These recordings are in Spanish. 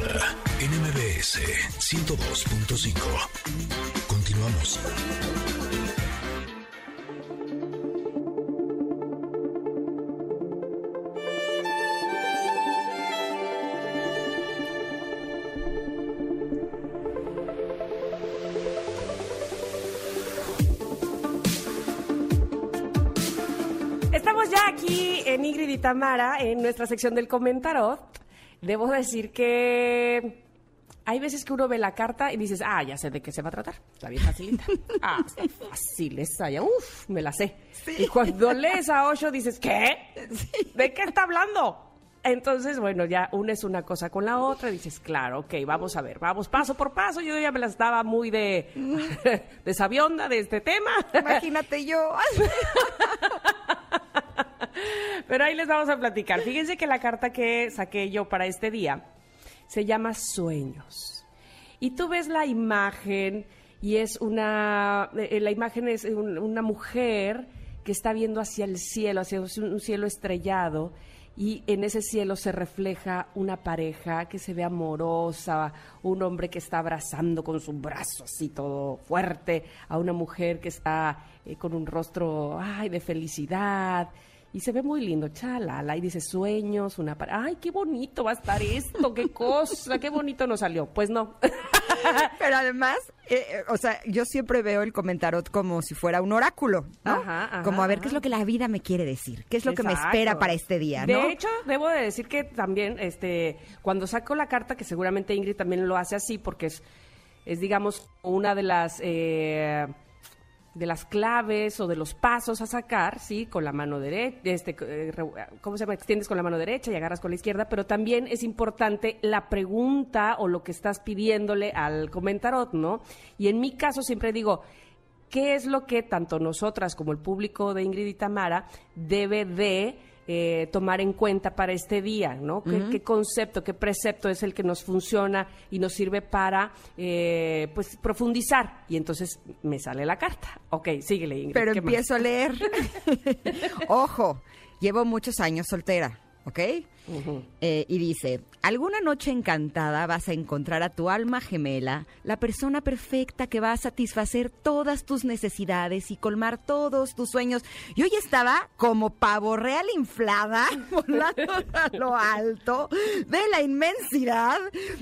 Tamara en MBS 102.5. Continuamos. Estamos ya aquí en Ingrid y Tamara, en nuestra sección del comentarot. Debo decir que hay veces que uno ve la carta y dices, ah, ya sé de qué se va a tratar. Está bien facilita. Ah, está fácil esa, ya, uf, me la sé. Y cuando lees a Osho dices, ¿qué? ¿De qué está hablando? Entonces, bueno, ya unes una cosa con la otra y dices, claro, ok, vamos a ver, vamos paso por paso. Yo ya me las daba muy de, de sabionda de este tema. Imagínate yo. Pero ahí les vamos a platicar. Fíjense que la carta que saqué yo para este día se llama Sueños. Y tú ves la imagen y es una, eh, la imagen es un- una mujer que está viendo hacia el cielo, hacia un cielo estrellado. Y en ese cielo se refleja una pareja que se ve amorosa, un hombre que está abrazando con su brazo así todo fuerte, a una mujer que está eh, con un rostro ay, de felicidad. Y se ve muy lindo, chalala, y dice sueños, una pare- Ay, qué bonito va a estar esto, qué cosa, qué bonito nos salió. Pues no. Pero además, eh, eh, o sea, yo siempre veo el comentarot como si fuera un oráculo, ¿no? Ajá, ajá, como a ver qué es lo que la vida me quiere decir, qué es lo que me espera para este día, ¿no? De hecho, debo de decir que también, este, cuando saco la carta, que seguramente Ingrid también lo hace así, porque es, es digamos, una de las eh, de las claves o de los pasos a sacar, sí, con la mano derecha, este, eh, ¿cómo se llama? Extiendes con la mano derecha y agarras con la izquierda, pero también es importante la pregunta o lo que estás pidiéndole al comentarot, ¿no? Y en mi caso siempre digo, ¿qué es lo que tanto nosotras como el público de Ingrid y Tamara debe de eh, tomar en cuenta para este día, ¿no? ¿Qué, qué concepto, qué precepto es el que nos funciona y nos sirve para, eh, pues, profundizar? Y entonces me sale la carta. Ok, síguele, Ingrid. Pero empiezo a leer. Ojo, llevo muchos años soltera, ¿ok? Eh, y dice, alguna noche encantada vas a encontrar a tu alma gemela, la persona perfecta que va a satisfacer todas tus necesidades y colmar todos tus sueños. Yo ya estaba como pavo real inflada, volando a lo alto de la inmensidad,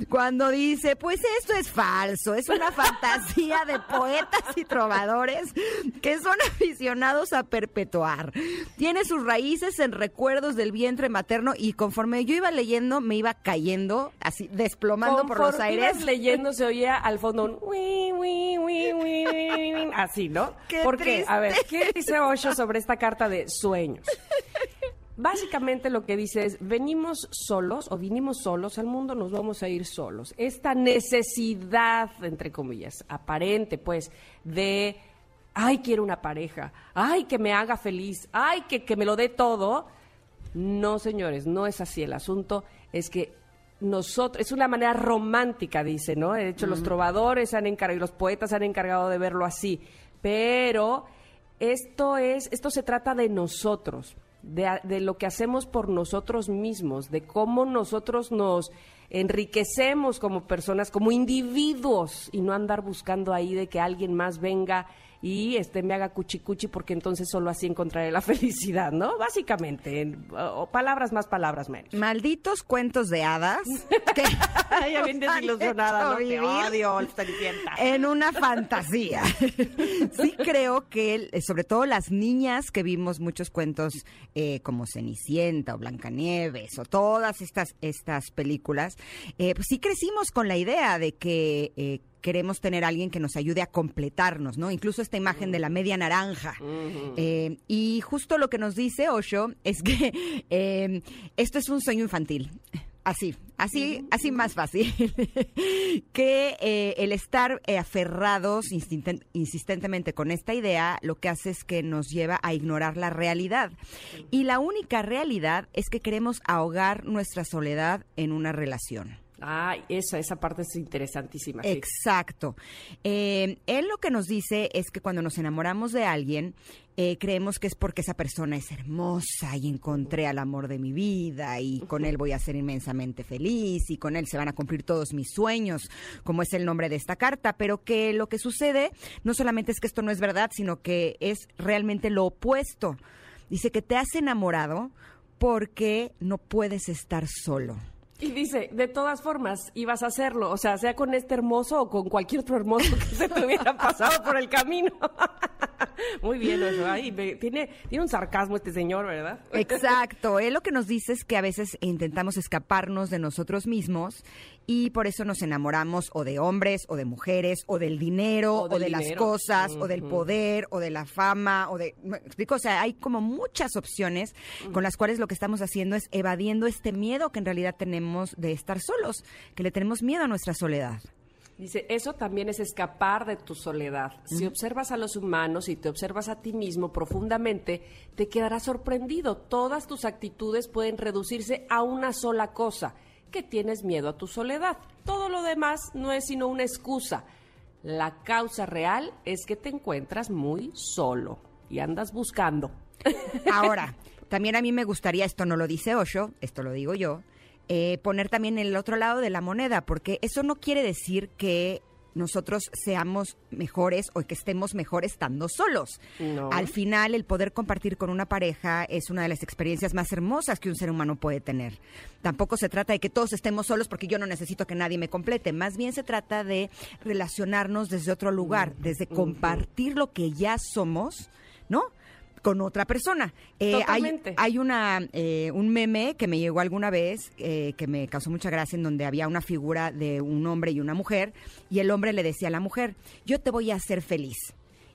cuando dice, pues esto es falso, es una fantasía de poetas y trovadores que son aficionados a perpetuar. Tiene sus raíces en recuerdos del vientre materno y conforme yo iba leyendo, me iba cayendo, así desplomando por los aires. ibas leyendo se oía al fondo un "Ui, ui, ui, ui, ui", así, ¿no? Qué Porque, a ver, triste. ¿qué dice Osho sobre esta carta de sueños? Básicamente lo que dice es, venimos solos o vinimos solos al mundo, nos vamos a ir solos. Esta necesidad, entre comillas, aparente, pues, de, ay, quiero una pareja, ay, que me haga feliz, ay, que, que me lo dé todo. No, señores, no es así. El asunto es que nosotros, es una manera romántica, dice, ¿no? De hecho, los trovadores han encargado y los poetas se han encargado de verlo así. Pero esto es, esto se trata de nosotros, de, de lo que hacemos por nosotros mismos, de cómo nosotros nos enriquecemos como personas, como individuos, y no andar buscando ahí de que alguien más venga y este me haga cuchi cuchi porque entonces solo así encontraré la felicidad, ¿no? Básicamente, en- o- o palabras más, palabras menos. Malditos cuentos de hadas que ya bien desilusionada, ¿no? Te odio, Cenicienta. en una fantasía. sí creo que, eh, sobre todo las niñas que vimos muchos cuentos eh, como Cenicienta o Blancanieves o todas estas, estas películas, eh, pues sí crecimos con la idea de que... eh, Queremos tener a alguien que nos ayude a completarnos, ¿no? Incluso esta imagen de la media naranja. Eh, y justo lo que nos dice Osho es que eh, esto es un sueño infantil. Así, así, así más fácil. que eh, el estar eh, aferrados insisten- insistentemente con esta idea lo que hace es que nos lleva a ignorar la realidad. Y la única realidad es que queremos ahogar nuestra soledad en una relación. Ah, esa, esa parte es interesantísima. Exacto. Eh, él lo que nos dice es que cuando nos enamoramos de alguien, eh, creemos que es porque esa persona es hermosa y encontré al amor de mi vida y con él voy a ser inmensamente feliz y con él se van a cumplir todos mis sueños, como es el nombre de esta carta, pero que lo que sucede no solamente es que esto no es verdad, sino que es realmente lo opuesto. Dice que te has enamorado porque no puedes estar solo. Y dice, de todas formas, ibas a hacerlo, o sea, sea con este hermoso o con cualquier otro hermoso que se te hubiera pasado por el camino. Muy bien, Ocho. Ay, me- tiene, tiene un sarcasmo este señor, ¿verdad? Exacto. Él lo que nos dice es que a veces intentamos escaparnos de nosotros mismos y por eso nos enamoramos o de hombres o de mujeres o del dinero O de las cosas o del poder o de la fama o de... ¿me explico? O sea, hay como muchas opciones con las cuales lo que estamos haciendo es evadiendo este miedo que en realidad tenemos de estar solos, que le tenemos miedo a nuestra soledad. Dice, eso también es escapar de tu soledad. Si observas a los humanos y te observas a ti mismo profundamente, te quedarás sorprendido. Todas tus actitudes pueden reducirse a una sola cosa, que tienes miedo a tu soledad. Todo lo demás no es sino una excusa. La causa real es que te encuentras muy solo y andas buscando. Ahora, también a mí me gustaría, esto no lo dice Osho, esto lo digo yo, eh, poner también el otro lado de la moneda, porque eso no quiere decir que nosotros seamos mejores o que estemos mejor estando solos. No. Al final, el poder compartir con una pareja es una de las experiencias más hermosas que un ser humano puede tener. Tampoco se trata de que todos estemos solos porque yo no necesito que nadie me complete. Más bien se trata de relacionarnos desde otro lugar, desde compartir lo que ya somos, ¿no? Con otra persona. Eh, hay, hay una eh, un meme que me llegó alguna vez eh, que me causó mucha gracia en donde había una figura de un hombre y una mujer y el hombre le decía a la mujer yo te voy a hacer feliz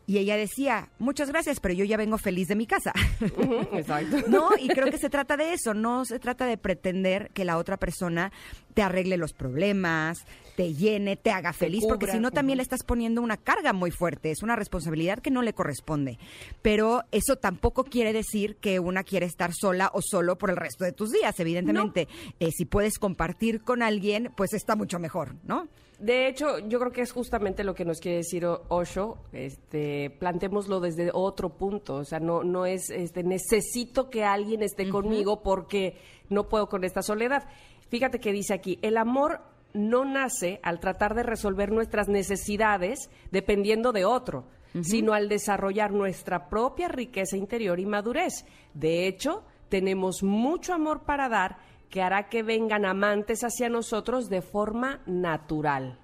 y ella decía muchas gracias pero yo ya vengo feliz de mi casa Exacto. no y creo que se trata de eso no se trata de pretender que la otra persona te arregle los problemas te llene te haga feliz porque si no también le estás poniendo una carga muy fuerte es una responsabilidad que no le corresponde. Pero eso tampoco quiere decir que una quiere estar sola o solo por el resto de tus días evidentemente. Eh, si puedes compartir con alguien pues está mucho mejor no De hecho, yo creo que es justamente lo que nos quiere decir Osho. Este, plantémoslo desde otro punto. O sea, no, no es, este, necesito que alguien esté conmigo porque no puedo con esta soledad. Fíjate que dice aquí, el amor no nace al tratar de resolver nuestras necesidades dependiendo de otro, sino al desarrollar nuestra propia riqueza interior y madurez. De hecho, tenemos mucho amor para dar que hará que vengan amantes hacia nosotros de forma natural.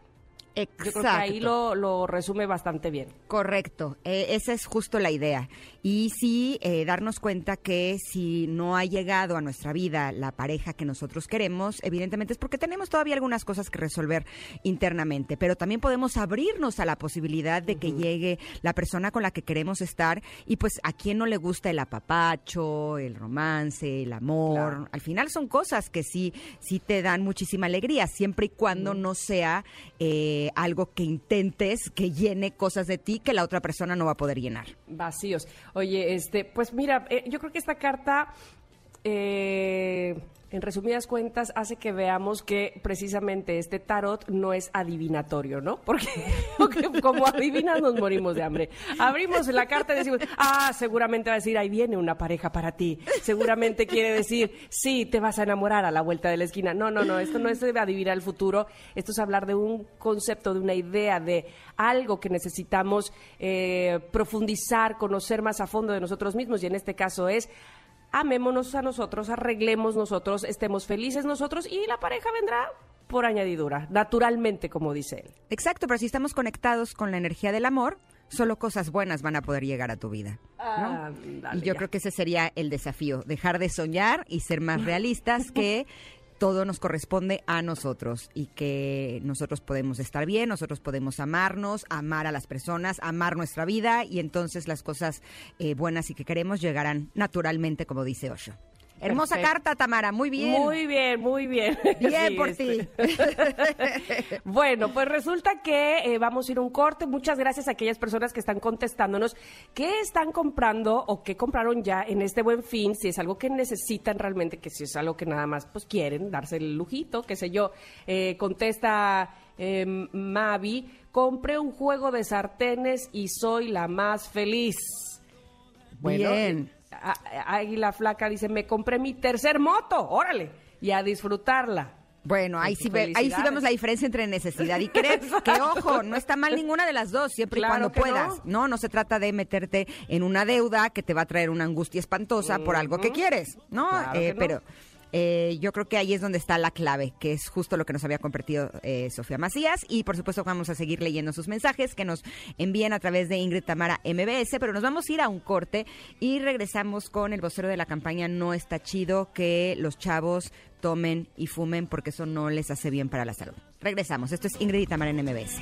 Yo creo que ahí Exacto. lo, lo resume bastante bien. Correcto, eh, esa es justo la idea. Y sí, eh, darnos cuenta que si no ha llegado a nuestra vida la pareja que nosotros queremos, evidentemente es porque tenemos todavía algunas cosas que resolver internamente, pero también podemos abrirnos a la posibilidad de que llegue la persona con la que queremos estar y pues a quien no le gusta el apapacho, el romance, el amor. Claro. Al final son cosas que sí, sí te dan muchísima alegría, siempre y cuando no sea eh, algo que intentes que llene cosas de ti que la otra persona no va a poder llenar. Vacíos. Oye, este, pues mira, eh, yo creo que esta carta, eh, en resumidas cuentas, hace que veamos que precisamente este tarot no es adivinatorio, ¿no? Porque, como adivinas nos morimos de hambre. Abrimos la carta y decimos, ah, seguramente va a decir, ahí viene una pareja para ti. Seguramente quiere decir, sí, te vas a enamorar a la vuelta de la esquina. No, no, no, esto no es de adivinar el futuro, esto es hablar de un concepto, de una idea, de algo que necesitamos eh, profundizar, conocer más a fondo de nosotros mismos y en este caso es amémonos a nosotros, arreglemos nosotros, estemos felices nosotros y la pareja vendrá por añadidura, naturalmente, como dice él. Exacto, pero si estamos conectados con la energía del amor, solo cosas buenas van a poder llegar a tu vida. ¿no? Ándale, y yo ya. creo que ese sería el desafío, dejar de soñar y ser más realistas que todo nos corresponde a nosotros y que nosotros podemos estar bien, nosotros podemos amarnos, amar a las personas, amar nuestra vida y entonces las cosas eh, buenas y que queremos llegarán naturalmente, como dice Osho. Hermosa Perfecto. carta, Tamara, muy bien. Muy bien, muy bien. Bien Sí, por este. ti. Bueno, pues resulta que eh, vamos a ir a un corte. Muchas gracias a aquellas personas que están contestándonos qué están comprando o qué compraron ya en este buen fin, si es algo que necesitan realmente, que si es algo que nada más pues quieren darse el lujito, qué sé yo. Eh, contesta eh, Mavi, compré un juego de sartenes y soy la más feliz. Bien. Águila Flaca dice, me compré mi tercer moto, órale, y a disfrutarla. Bueno, ahí Pues, sí, ve- ahí sí vemos la diferencia entre necesidad y querer. que ojo, no está mal ninguna de las dos, siempre Claro y cuando puedas. No. no, se trata de meterte en una deuda que te va a traer una angustia espantosa por algo que quieres, ¿no? Claro Eh, que no. Pero eh, yo creo que ahí es donde está la clave, que es justo lo que nos había compartido eh, Sofía Macías. Y por supuesto vamos a seguir leyendo sus mensajes que nos envían a través de Ingrid Tamara MBS, pero nos vamos a ir a un corte y regresamos con el vocero de la campaña No está chido que los chavos tomen y fumen porque eso no les hace bien para la salud. Regresamos. Esto es Ingrid y Tamara en MBS.